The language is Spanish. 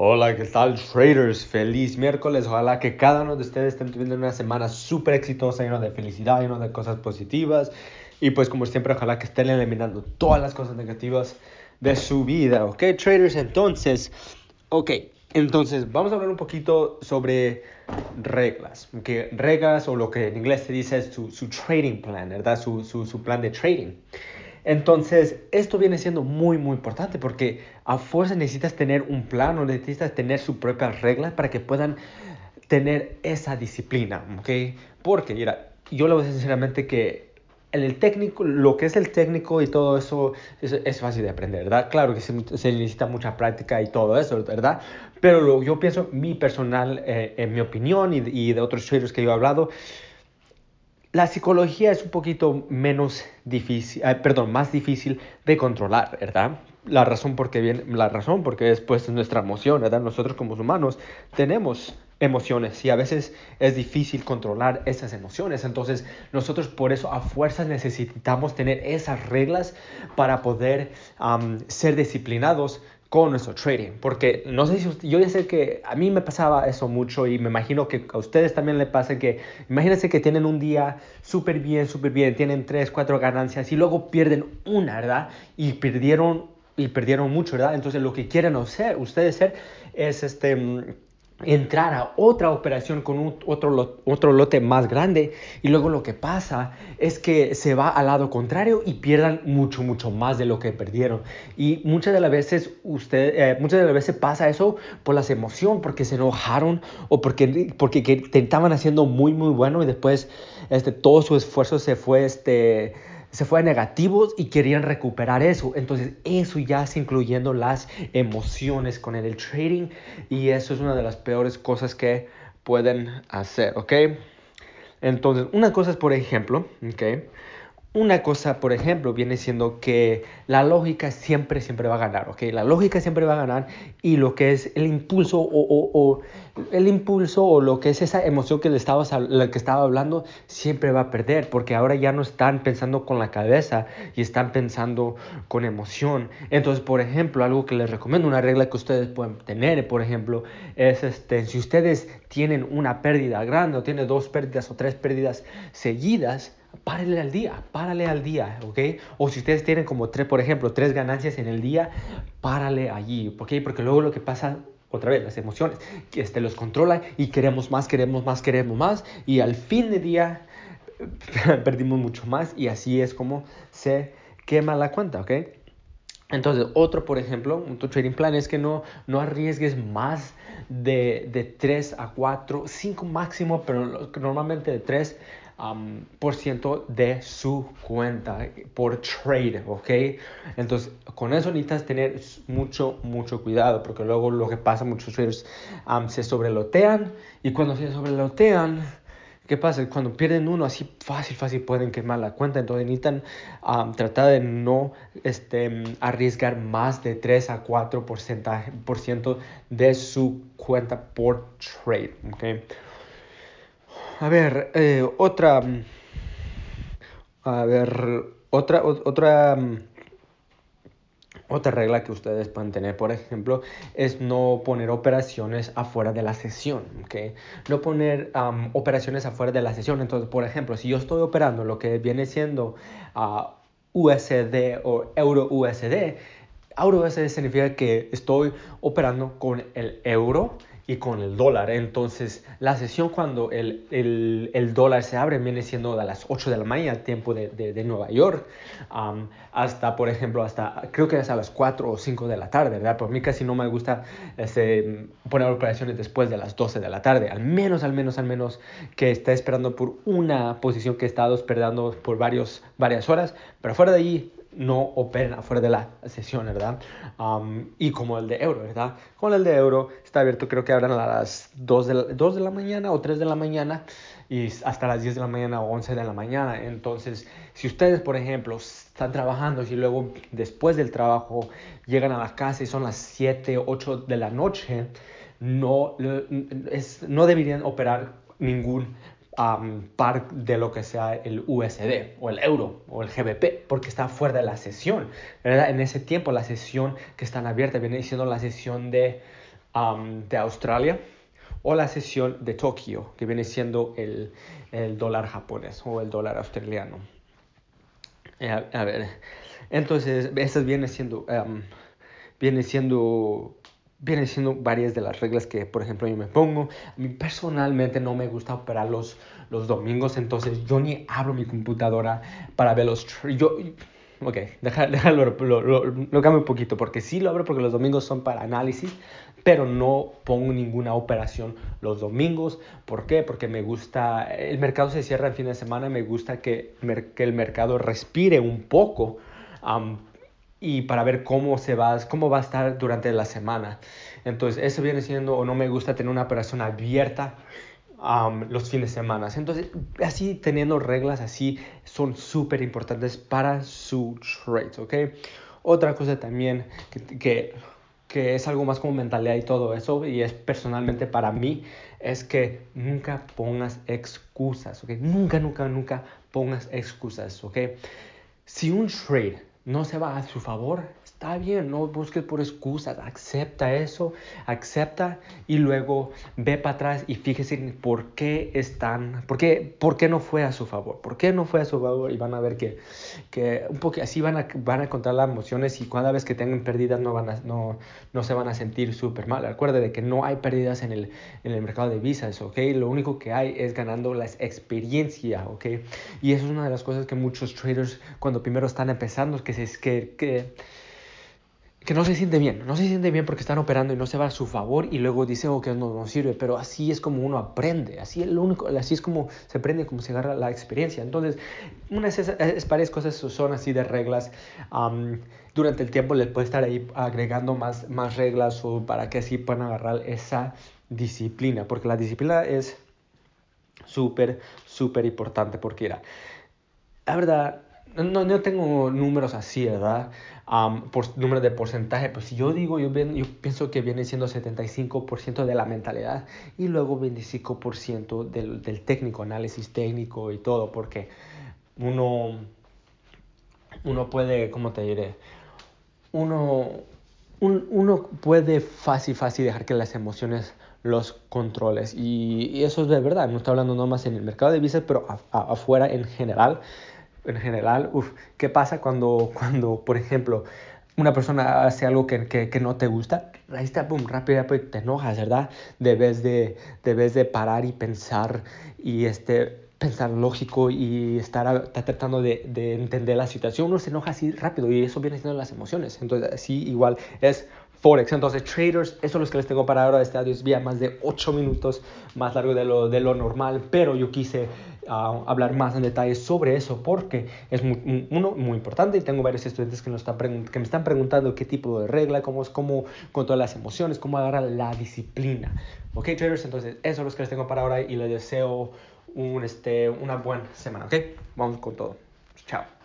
Hola, ¿qué tal traders? Feliz miércoles. Ojalá que cada uno de ustedes estén teniendo una semana súper exitosa, llena de felicidad, llena de cosas positivas. Y pues como siempre, ojalá que estén eliminando todas las cosas negativas de su vida. ¿Ok, traders? Entonces, ok. Entonces, vamos a hablar un poquito sobre reglas. ¿okay? Reglas o lo que en inglés se dice es su, su trading plan, ¿verdad? Su, su, su plan de trading. Entonces, esto viene siendo muy, muy importante porque a fuerza necesitas tener un plan o necesitas tener sus propias reglas para que puedan tener esa disciplina, ¿ok? Porque, mira, yo le voy a decir sinceramente que el, técnico, lo que es el técnico y todo eso es, es fácil de aprender, ¿verdad? Claro que se, se, necesita mucha práctica y todo eso, ¿verdad? Pero lo, yo pienso, mi personal, eh, en mi opinión y, y de otros traders que yo he hablado, la psicología es un poquito menos difícil, perdón, más difícil de controlar, ¿verdad? La razón porque viene, la razón porque después es nuestra emoción, ¿verdad? Nosotros como humanos tenemos emociones y a veces es difícil controlar esas emociones. Entonces nosotros por eso a fuerzas necesitamos tener esas reglas para poder ser disciplinados con nuestro trading. Porque no sé si usted, yo ya sé que a mí me pasaba eso mucho y me imagino que a ustedes también le pasa que, imagínense que tienen un día súper bien, súper bien, tienen tres, cuatro ganancias y luego pierden una, ¿verdad? Y perdieron, y perdieron mucho, ¿verdad? Entonces lo que quieren hacer, ustedes hacer es este entrar a otra operación con un, otro, otro lote más grande y luego lo que pasa es que se va al lado contrario y pierdan mucho mucho más de lo que perdieron. Y muchas de las veces usted eh, muchas de las veces pasa eso por las emociones porque se enojaron o porque porque que haciendo muy muy bueno y después este todo su esfuerzo se fue este se fue a negativos y querían recuperar eso. Entonces eso ya es incluyendo las emociones con el, el trading y eso es una de las peores cosas que pueden hacer, ¿ok? Entonces, una cosa es, por ejemplo, ¿ok? Una cosa, por ejemplo, viene siendo que la lógica siempre, siempre va a ganar, ¿ok? La lógica siempre va a ganar y lo que es el impulso o, o, el impulso o lo que es esa emoción que le estaba, la que estaba hablando siempre va a perder porque ahora ya no están pensando con la cabeza y están pensando con emoción. Entonces, por ejemplo, algo que les recomiendo, una regla que ustedes pueden tener, por ejemplo, es este, si ustedes tienen una pérdida grande o tienen dos pérdidas o tres pérdidas seguidas, párale al día, párale al día, ¿ok? O si ustedes tienen como tres, por ejemplo, tres ganancias en el día, párale allí, ¿ok? Porque luego lo que pasa, otra vez, las emociones, que este, los controla y queremos más, queremos más, queremos más, y al fin de día perdimos mucho más y así es como se quema la cuenta, ¿ok? Entonces, otro, por ejemplo, otro trading plan es que no, no arriesgues más de, de 3 a 4, 5 máximo, pero normalmente de 3 um, por ciento de su cuenta por trade, ¿ok? Entonces, con eso necesitas tener mucho, mucho cuidado, porque luego lo que pasa, muchos traders um, se sobrelotean y cuando se sobrelotean, ¿Qué pasa? Cuando pierden uno, así fácil, fácil pueden quemar la cuenta. Entonces necesitan um, tratar de no este, arriesgar más de 3 a 4 por ciento de su cuenta por trade. ¿okay? A ver, eh, otra. A ver, otra, otra. Otra regla que ustedes pueden tener, por ejemplo, es no poner operaciones afuera de la sesión. No poner operaciones afuera de la sesión. Entonces, por ejemplo, si yo estoy operando lo que viene siendo uh, USD o Euro USD, Euro USD significa que estoy operando con el euro y con el dólar. Entonces, la sesión cuando el, el, el, dólar se abre viene siendo a las 8 de la mañana, tiempo de, de, de Nueva York, um, hasta, por ejemplo, hasta, creo que es a las 4 o 5 de la tarde, ¿verdad? Por mí casi no me gusta este, poner operaciones después de las 12 de la tarde, al menos, al menos, al menos que esté esperando por una posición que he estado esperando por varios, varias horas, pero fuera de ahí, no operen afuera de la sesión, ¿verdad? Y como el de euro, ¿verdad? Con el de euro está abierto, creo que abran a las 2 de, la, 2 de la mañana o 3 de la mañana y hasta las 10 de la mañana o 11 de la mañana. Entonces, si ustedes, por ejemplo, están trabajando y luego después del trabajo llegan a la casa y son las 7, 8 de la noche, no, no deberían operar ningún um, par de lo que sea el USD o el euro o el GBP, porque está fuera de la sesión. ¿verdad? En ese tiempo, la sesión que está abierta viene siendo la sesión de de Australia o la sesión de Tokio, que viene siendo el, el dólar japonés o el dólar australiano. Eh, a, ver, entonces, esas viene siendo, viene siendo vienen siendo varias de las reglas que, por ejemplo, yo me pongo. A mí personalmente no me gusta operar los, los domingos, entonces yo ni abro mi computadora para ver los... Yo, ok, déjalo, lo, lo, lo, cambio un poquito, porque sí lo abro porque los domingos son para análisis, pero no pongo ninguna operación los domingos. ¿Por qué? Porque me gusta, el mercado se cierra el fin de semana me gusta que, que el mercado respire un poco y para ver cómo se va, cómo va a estar durante la semana. Entonces, eso viene siendo, o no me gusta tener una operación abierta los fines de semana. Entonces, así teniendo reglas así son súper importantes para su trade, ¿ok? Otra cosa también que, que, que, es algo más como mentalidad y todo eso, y es personalmente para mí, es que nunca pongas excusas, ¿ok? Nunca, nunca, nunca pongas excusas, ¿ok? Si un trade no se va a su favor, está bien, no busques por excusas, acepta eso, acepta y luego ve para atrás y fíjese por qué están, por qué, por qué no fue a su favor, por qué no fue a su favor y van a ver que, que un poco así van a, van a encontrar las emociones y cada vez que tengan pérdidas no, van a, no, no se van a sentir súper mal. Recuerde de que no hay pérdidas en el, en el mercado de visas, ¿ok? Lo único que hay es ganando la experiencia, ¿ok? Y eso es una de las cosas que muchos traders cuando primero están empezando, que, se, que, que que no se siente bien, no se siente bien porque están operando y no se va a su favor y luego dice, oh, que no, no sirve, pero así es como uno aprende, así es, lo único, así es como se aprende, como se agarra la experiencia. Entonces, unas es, varias cosas son así de reglas. durante el tiempo les puede estar ahí agregando más, más reglas o para que así puedan agarrar esa disciplina, porque la disciplina es súper, súper importante porque era, la verdad, no, no tengo números así, ¿verdad? por número de porcentaje, pues yo digo, yo, pienso que viene siendo 75% de la mentalidad y luego 25% del, técnico, análisis técnico y todo, porque uno, uno puede, ¿cómo te diré? Uno, uno puede fácil, fácil dejar que las emociones los controles y, eso es de verdad, no estoy hablando nomás en el mercado de visas, pero afuera en general en general, uf, ¿qué pasa cuando, cuando, por ejemplo, una persona hace algo que, que, no te gusta? Ahí está, boom, rápido, rápido, te enojas, ¿verdad? Debes de, debes de parar y pensar y este, pensar lógico y estar, tratando de, de, entender la situación. Uno se enoja así rápido y eso viene siendo las emociones. Entonces, así igual es Forex. Entonces, traders, eso es lo que les tengo para ahora. Este audio es vía más de 8 minutos más largo de lo, de lo normal, pero yo quise uh, hablar más en detalle sobre eso porque es muy, uno muy importante y tengo varios estudiantes que, nos están que me están preguntando qué tipo de regla, cómo es cómo controlar las emociones, cómo agarrar la disciplina. Ok, traders, entonces eso es lo que les tengo para ahora y les deseo un, este, una buena semana. Ok, vamos con todo. Chao.